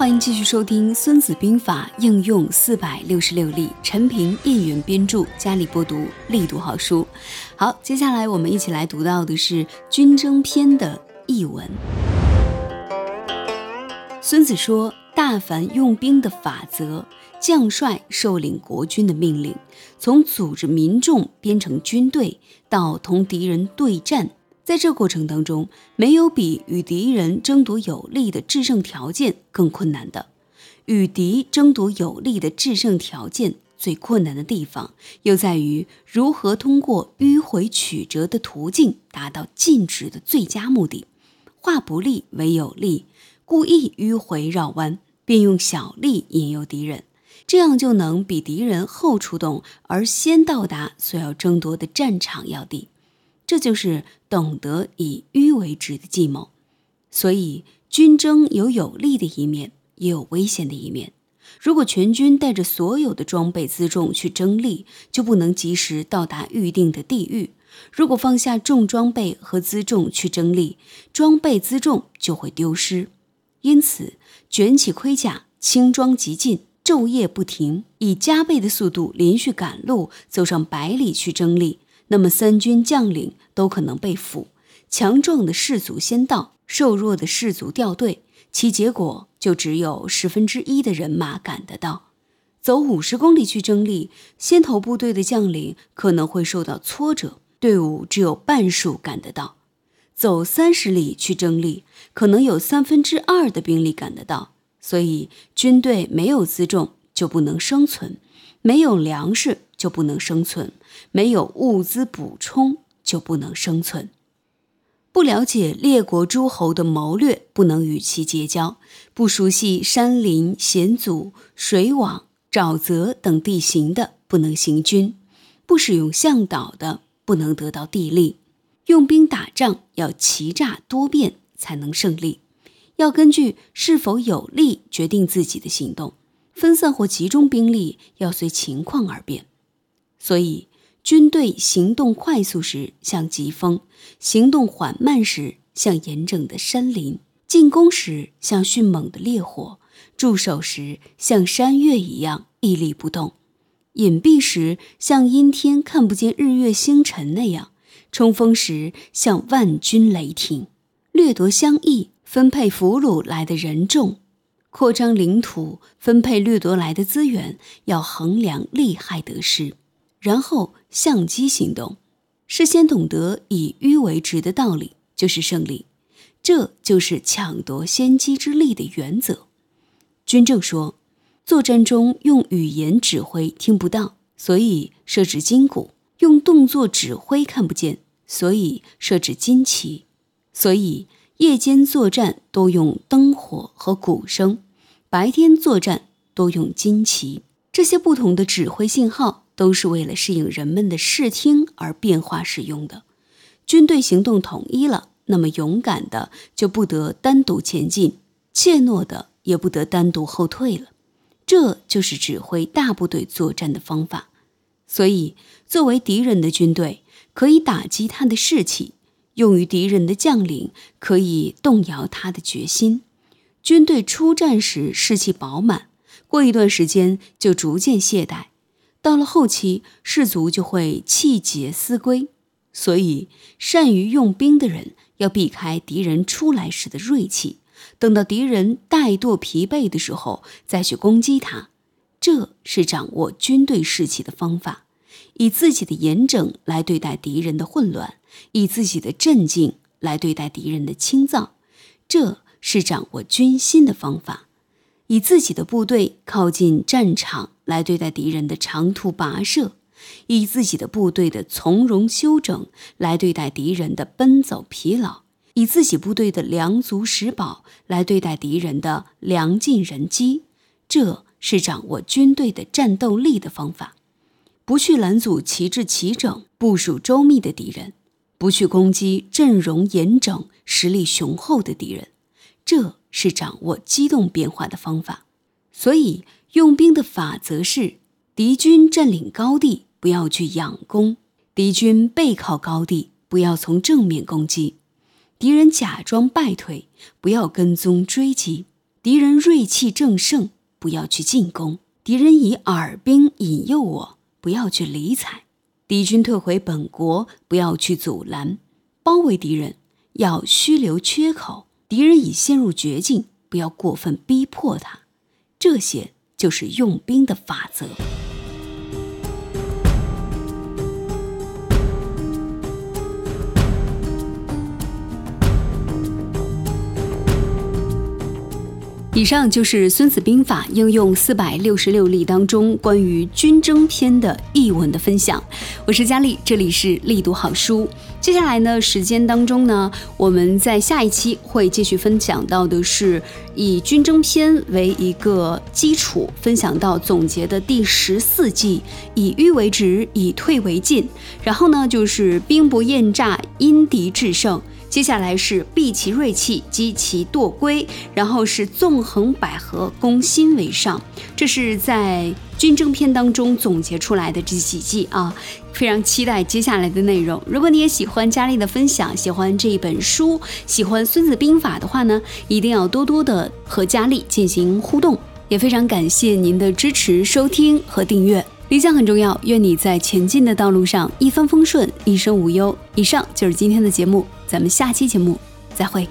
欢迎继续收听《孙子兵法》应用四百六十六例，陈平、应元编著，家里播读，力读好书。好，接下来我们一起来读到的是《军争篇》的译文。孙子说：“大凡用兵的法则，将帅受领国军的命令，从组织民众编成军队，到同敌人对战。”在这过程当中，没有比与敌人争夺有利的制胜条件更困难的。与敌争夺有利的制胜条件最困难的地方，又在于如何通过迂回曲折的途径达到禁止的最佳目的。化不利为有利，故意迂回绕弯，并用小利引诱敌人，这样就能比敌人后出动而先到达所要争夺的战场要地。这就是懂得以迂为直的计谋，所以军争有有利的一面，也有危险的一面。如果全军带着所有的装备辎重去争利，就不能及时到达预定的地域；如果放下重装备和辎重去争利，装备辎重就会丢失。因此，卷起盔甲，轻装急进，昼夜不停，以加倍的速度连续赶路，走上百里去争利。那么，三军将领都可能被俘，强壮的士卒先到，瘦弱的士卒掉队，其结果就只有十分之一的人马赶得到。走五十公里去争力，先头部队的将领可能会受到挫折，队伍只有半数赶得到；走三十里去争力，可能有三分之二的兵力赶得到。所以，军队没有辎重就不能生存，没有粮食。就不能生存，没有物资补充就不能生存。不了解列国诸侯的谋略，不能与其结交；不熟悉山林险阻、水网、沼泽等地形的，不能行军；不使用向导的，不能得到地利。用兵打仗要奇诈多变，才能胜利。要根据是否有利决定自己的行动，分散或集中兵力要随情况而变。所以，军队行动快速时像疾风，行动缓慢时像严整的山林；进攻时像迅猛的烈火，驻守时像山岳一样屹立不动；隐蔽时像阴天看不见日月星辰那样；冲锋时像万军雷霆；掠夺相异，分配俘虏来的人众；扩张领土，分配掠夺来的资源，要衡量利害得失。然后相机行动，事先懂得以迂为直的道理，就是胜利。这就是抢夺先机之力的原则。军政说，作战中用语言指挥听不到，所以设置金鼓；用动作指挥看不见，所以设置旌旗。所以夜间作战多用灯火和鼓声，白天作战多用旌旗。这些不同的指挥信号。都是为了适应人们的视听而变化使用的。军队行动统一了，那么勇敢的就不得单独前进，怯懦的也不得单独后退了。这就是指挥大部队作战的方法。所以，作为敌人的军队，可以打击他的士气；用于敌人的将领，可以动摇他的决心。军队出战时士气饱满，过一段时间就逐渐懈怠。到了后期，士卒就会气节思归，所以善于用兵的人要避开敌人出来时的锐气，等到敌人怠惰疲惫的时候再去攻击他。这是掌握军队士气的方法，以自己的严整来对待敌人的混乱，以自己的镇静来对待敌人的轻躁。这是掌握军心的方法，以自己的部队靠近战场。来对待敌人的长途跋涉，以自己的部队的从容休整来对待敌人的奔走疲劳，以自己部队的粮足食饱来对待敌人的粮尽人饥，这是掌握军队的战斗力的方法。不去拦阻旗帜齐整、部署周密的敌人，不去攻击阵容严整、实力雄厚的敌人，这是掌握机动变化的方法。所以。用兵的法则是：敌军占领高地，不要去仰攻；敌军背靠高地，不要从正面攻击；敌人假装败退，不要跟踪追击；敌人锐气正盛，不要去进攻；敌人以耳兵引诱我，不要去理睬；敌军退回本国，不要去阻拦；包围敌人要虚留缺口；敌人已陷入绝境，不要过分逼迫他。这些就是用兵的法则。以上就是《孙子兵法》应用四百六十六例当中关于军争篇的译文的分享。我是佳丽，这里是力读好书。接下来呢，时间当中呢，我们在下一期会继续分享到的是以军争篇为一个基础，分享到总结的第十四计：以迂为直，以退为进。然后呢，就是兵不厌诈，因敌制胜。接下来是避其锐气，击其惰归，然后是纵横捭阖，攻心为上。这是在军争篇当中总结出来的这几计啊，非常期待接下来的内容。如果你也喜欢佳丽的分享，喜欢这一本书，喜欢《孙子兵法》的话呢，一定要多多的和佳丽进行互动。也非常感谢您的支持、收听和订阅。理想很重要，愿你在前进的道路上一帆风顺，一生无忧。以上就是今天的节目。咱们下期节目再会。